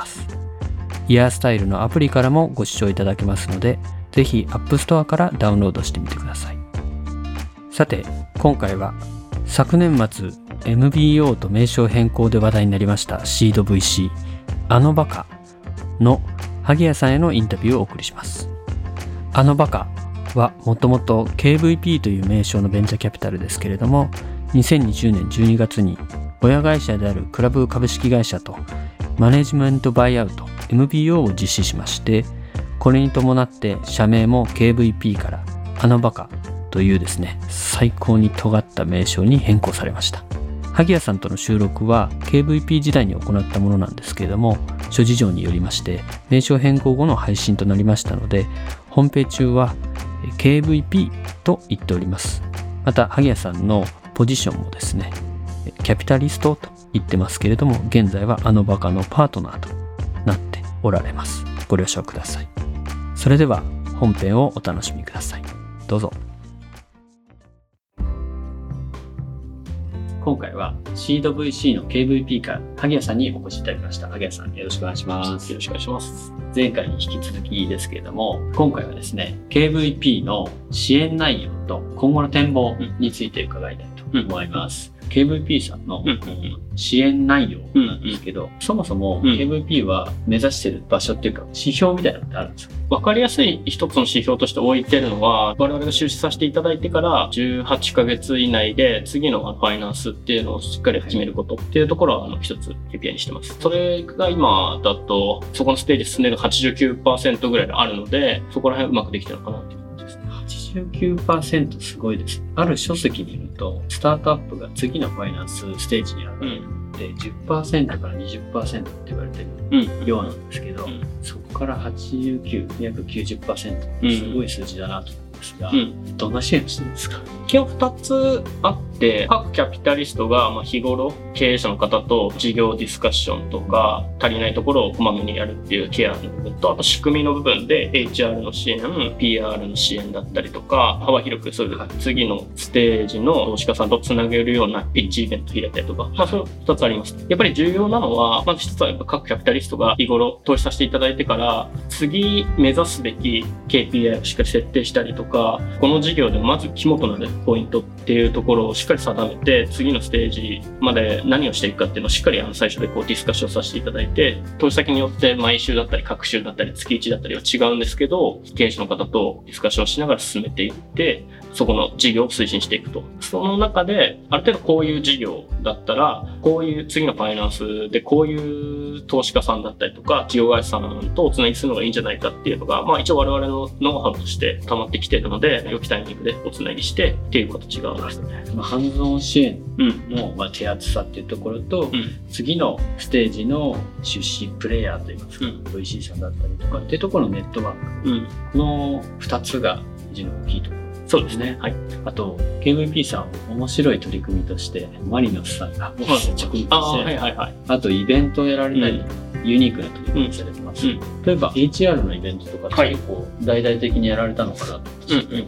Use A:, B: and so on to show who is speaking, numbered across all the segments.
A: す。イヤースタイルのアプリからもご視聴いただけますのでぜひ App Store からダウンロードしてみてください。さて今回は昨年末 MBO と名称変更で話題になりましたシード VC あのバカの萩谷さんへのインタビューをお送りします。あのバカはもともと KVP という名称のベンチャーキャピタルですけれども2020年12月に親会社であるクラブ株式会社とマネジメントバイアウト MBO を実施しましてこれに伴って社名も KVP からあのバカというですね最高に尖った名称に変更されました。萩谷さんとの収録は KVP 時代に行ったものなんですけれども諸事情によりまして名称変更後の配信となりましたので本編中は KVP と言っております。また萩谷さんのポジションもですねキャピタリストと言ってますけれども現在はあのバカのパートナーとなっておられます。ご了承ください。それでは本編をお楽しみください。どうぞ。今回はシード VC の KVP から萩谷さんにお越しいただきました。萩谷さんよろしくお願いします。
B: よろしくお願いします。
A: 前回に引き続きですけれども今回はですね KVP の支援内容と今後の展望について伺いたいと思います、KVP さんの支援内容なんですけど、そもそも KVP は目指してる場所っていうか指標みたいなのってあるんですか？
B: わかりやすい一つの指標として置いてるのは、我々が出資させていただいてから18ヶ月以内で次のファイナンスっていうのをしっかり始めることっていうところはあの一つ KPI にしてます。それが今だと、そこのステージ進んでる89%ぐらいあるので、そこら辺うまくできてるのかなって。
A: 89%すごいです。ある書籍によると、スタートアップが次のファイナンスステージにあるので、10%から20%って言われてるようなんですけど、
B: うん。
A: そこから89、約90%、すごい数字だなと思うんですが、
B: うん。
A: どんな支援をしてるんですか？
B: 基本2つあって、各キャピタリストがまあ日頃経営者の方と事業ディスカッションとか足りないところをこまめにやるっていうケアの部分と、あと仕組みの部分で HR の支援、PR の支援だったりとか、幅広くそういう次のステージの投資家さんとつなげるようなピッチイベント開いたりとか、まあそういう2つあります。やっぱり重要なのは、まず1つはやっぱ各キャピタリストが日頃投資させていただいてから、次目指すべき KPI をしっかり設定したりとか、この事業でまず肝となるポイントっていうところをしっかり定めて、次のステージまで何をしていくかっていうのをしっかりあの最初でこうディスカッションさせていただいて、投資先によって毎週だったり、各週だったり、月1だったりは違うんですけど、経営者の方とディスカッションしながら進めていって、そこの事業を推進していくと。その中で、ある程度こういう事業だったら、こういう次のファイナンスでこういう投資家さんだったりとか、事業会社さんとおつなぎするのがいいんじゃないかっていうのが、まあ一応我々のノウハウとして溜まってきているので、良きタイミングでおつなぎしてっていう形がありますね。
A: そのハンズオン支援
B: うん。
A: の、まあ、手厚さっていうところと、
B: うん。
A: 次のステージの出資プレイヤーといいますか、
B: うん
A: VC さんだったりとかっていうところのネットワークの2つが非常に大きいところ
B: そうですね。はい。
A: あと KVP さん面白い取り組みとしてマリノスさんが直撃して、
B: ああ、はいはいはい。
A: あとイベントをやられたり、ユニークな取り組みをされてます、
B: うん。
A: 例えば HR のイベントとかって
B: はい。
A: 結構大々的にやられたのかなと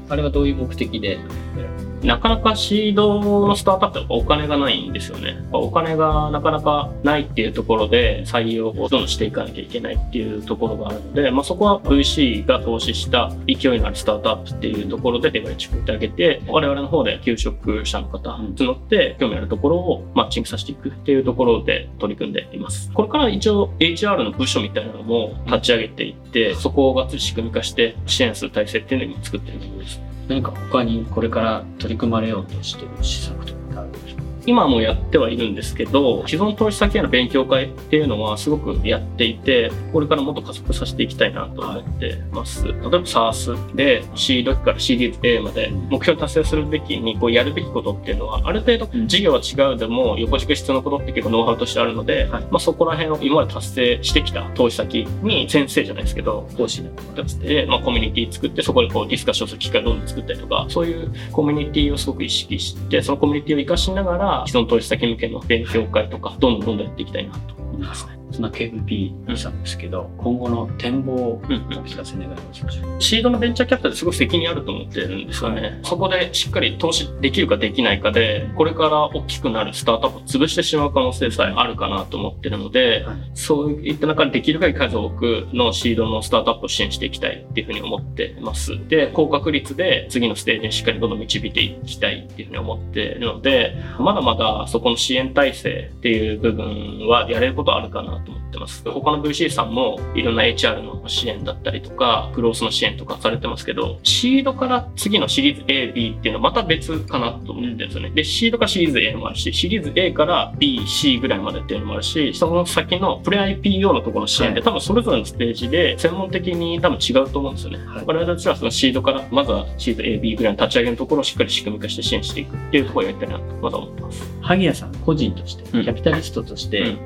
A: あれはどういう目的でやられた
B: なかなかシードのスタートアップってお金がないんですよね。お金がなかなかないっていうところで採用をどんどんしていかなきゃいけないっていうところがあるので、まあ、そこは VC が投資した勢いのあるスタートアップっていうところでレバレッジをってあげて、我々の方で求職者の方募って興味あるところをマッチングさせていくっていうところで取り組んでいます。これから一応 HR の部署みたいなのも立ち上げていって、そこをがっつり仕組み化して支援する体制っていうのを作ってるところです。
A: 何か他にこれから取り組まれようとしてる施策とかあるんですか？
B: 今もやってはいるんですけど既存投資先への勉強会っていうのはすごくやっていてこれからもっと加速させていきたいなと思ってます、例えば SARS で C ドキからシリーズ A まで目標達成するべきにこうやるべきことっていうのはある程度事業は違うでも横軸必要なことって結構ノウハウとしてあるので、はい、まあ、そこら辺を今まで達成してきた投資先に先生じゃないですけど講師になってまあ、コミュニティ作ってそこでこうディスカッションする機会をどんどん作ったりとかそういうコミュニティをすごく意識してそのコミュニティを生かしながら既存投資先向けの勉強会とかどんどんどんどんやっていきたいなと。すね。
A: そんな KVP さんですけど、今後の展望をお聞かせ願いましょう。
B: シードのベンチャーキャピタルすごく責任あると思ってるんですよね。はい、そこでしっかり投資できるかできないかで、これから大きくなるスタートアップを潰してしまう可能性さえあるかなと思ってるので、はい、そういった中でできる限り数多くのシードのスタートアップを支援していきたいっていうふうに思ってます。で、高確率で次のステージにしっかりどんどん導いていきたいっていうふうに思ってるので、まだまだそこの支援体制っていう部分はやれることあるかなと思ってます。他の VC さんもいろんな HR の支援だったりとか、クロースの支援とかされてますけど、シードから次のシリーズ A、B っていうのはまた別かなと思ってるんですよね。で、シードからシリーズ A もあるし、シリーズ A から B、C ぐらいまでっていうのもあるし、その先のプレ IPO のところの支援で、多分それぞれのステージで専門的に多分違うと思うんですよね。はい、我々たちはそのシードから、まずはシード A、B ぐらいの立ち上げのところをしっかり仕組み化して支援していくっていうところをやりたいなと、まだ思ってます。
A: 萩谷さん個人として、キャピタリストとして、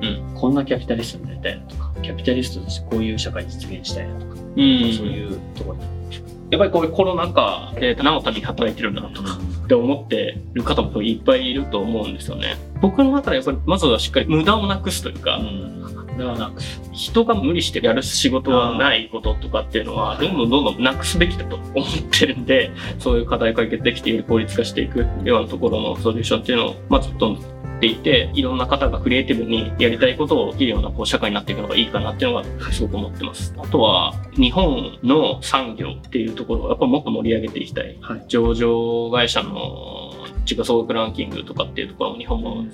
A: こんなキャピタリストになりたいなとか、キャピタリストとしてこういう社会実現したいなとか、うん、そういうところ
B: やっぱりこういうコロナ禍で何のために働いてるんだなとかって思ってる方もいっぱいいると思うんですよね。僕の中でやっぱりまずはしっかり無駄をなくすというか、うん。ではなく、人が無理してやる仕事はないこととかっていうのは、どんどんどんどんなくすべきだと思ってるんで、そういう課題解決できている効率化していくようなところのソリューションっていうのを、まずどんどんていて、いろんな方がクリエイティブにやりたいことをできるようなこう社会になっていくのがいいかなっていうのがすごく思ってます。あとは、日本の産業っていうところをやっぱもっと盛り上げていきたい。はい、上場会社の時価総額ランキングとかっていうところも日本も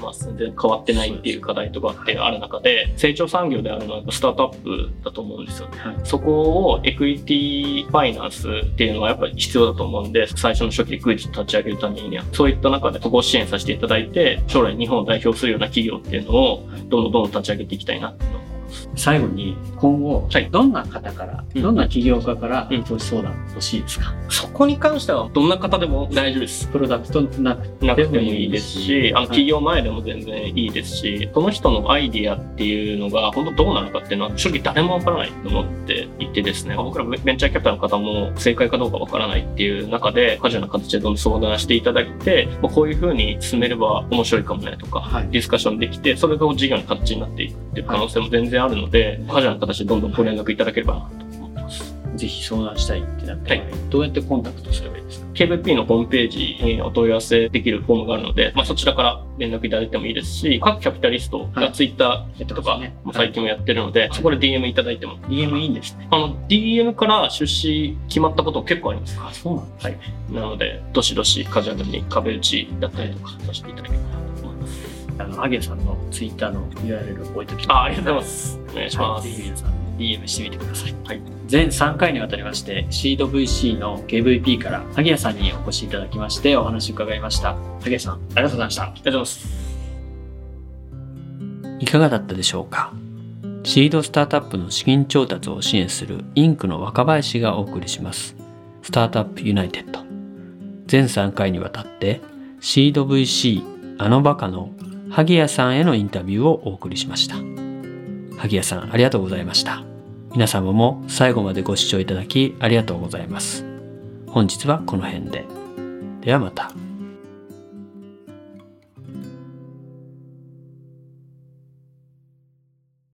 B: まあ、全然変わってないっていう課題とかってある中で、成長産業であるのはスタートアップだと思うんですよね。はい、そこをエクイティファイナンスっていうのはやっぱり必要だと思うんで、最初の初期でクイック立ち上げるためには、そういった中でそこを支援させていただいて、将来日本を代表するような企業っていうのを、どんどんどんどん立ち上げていきたいなっていうの
A: 最後に今後、はい、どんな方から、どんな起業家から投資相談欲しいですか、
B: そこに関してはどんな方でも大丈夫です。
A: プロダクトなく
B: てもいいですし、あの起業前でも全然いいですし、その人のアイディアっていうのが本当どうなのかっていうのは正直誰もわからないと思っていてですね、僕らベンチャーキャピタルの方も正解かどうかわからないっていう中で、カジュアルな形でどんどん相談していただいて、まあ、こういうふうに進めれば面白いかもねとか、はい、ディスカッションできて、それが事業の形になっていくっていう可能性も全然あるので、はいカジュアルな形でどんどんご連絡いただければなと思ってます。
A: ぜひ相談したいってなったら、はい、どうやってコンタクトすればいいですか
B: ？KVP のホームページにお問い合わせできるフォームがあるので、まあ、そちらから連絡いただいてもいいですし、各キャピタリストがツイッターとかも最近もやってるので、はい、そこで DM いただいても。
A: DM いいんですね。
B: あの、DM から出資決まったこと結構あります。
A: あ、そうなんですね。
B: はい。なので、どしどしカジュアルに壁打ちだったりとかさせていただければなと。
A: あの、アゲさんのツイッターの URL 置いときます。
B: あ、ありがとうございます。お願いします。ぜ
A: ひ皆さん DM してみてください。はい。全3回にわたりまして、シード VC の KVP から萩谷さんにお越しいただきましてお話を伺いました。萩谷さん、ありがとうございました。あ
B: りがとうございます。
A: いかがだったでしょうか？シードスタートアップの資金調達を支援するインクの若林がお送りします。スタートアップユナイテッド。全3回にわたってシード VC あのバカの萩谷さんへのインタビューをお送りしました。萩谷さんありがとうございました。皆様も最後までご視聴いただきありがとうございます。本日はこの辺で。ではまた。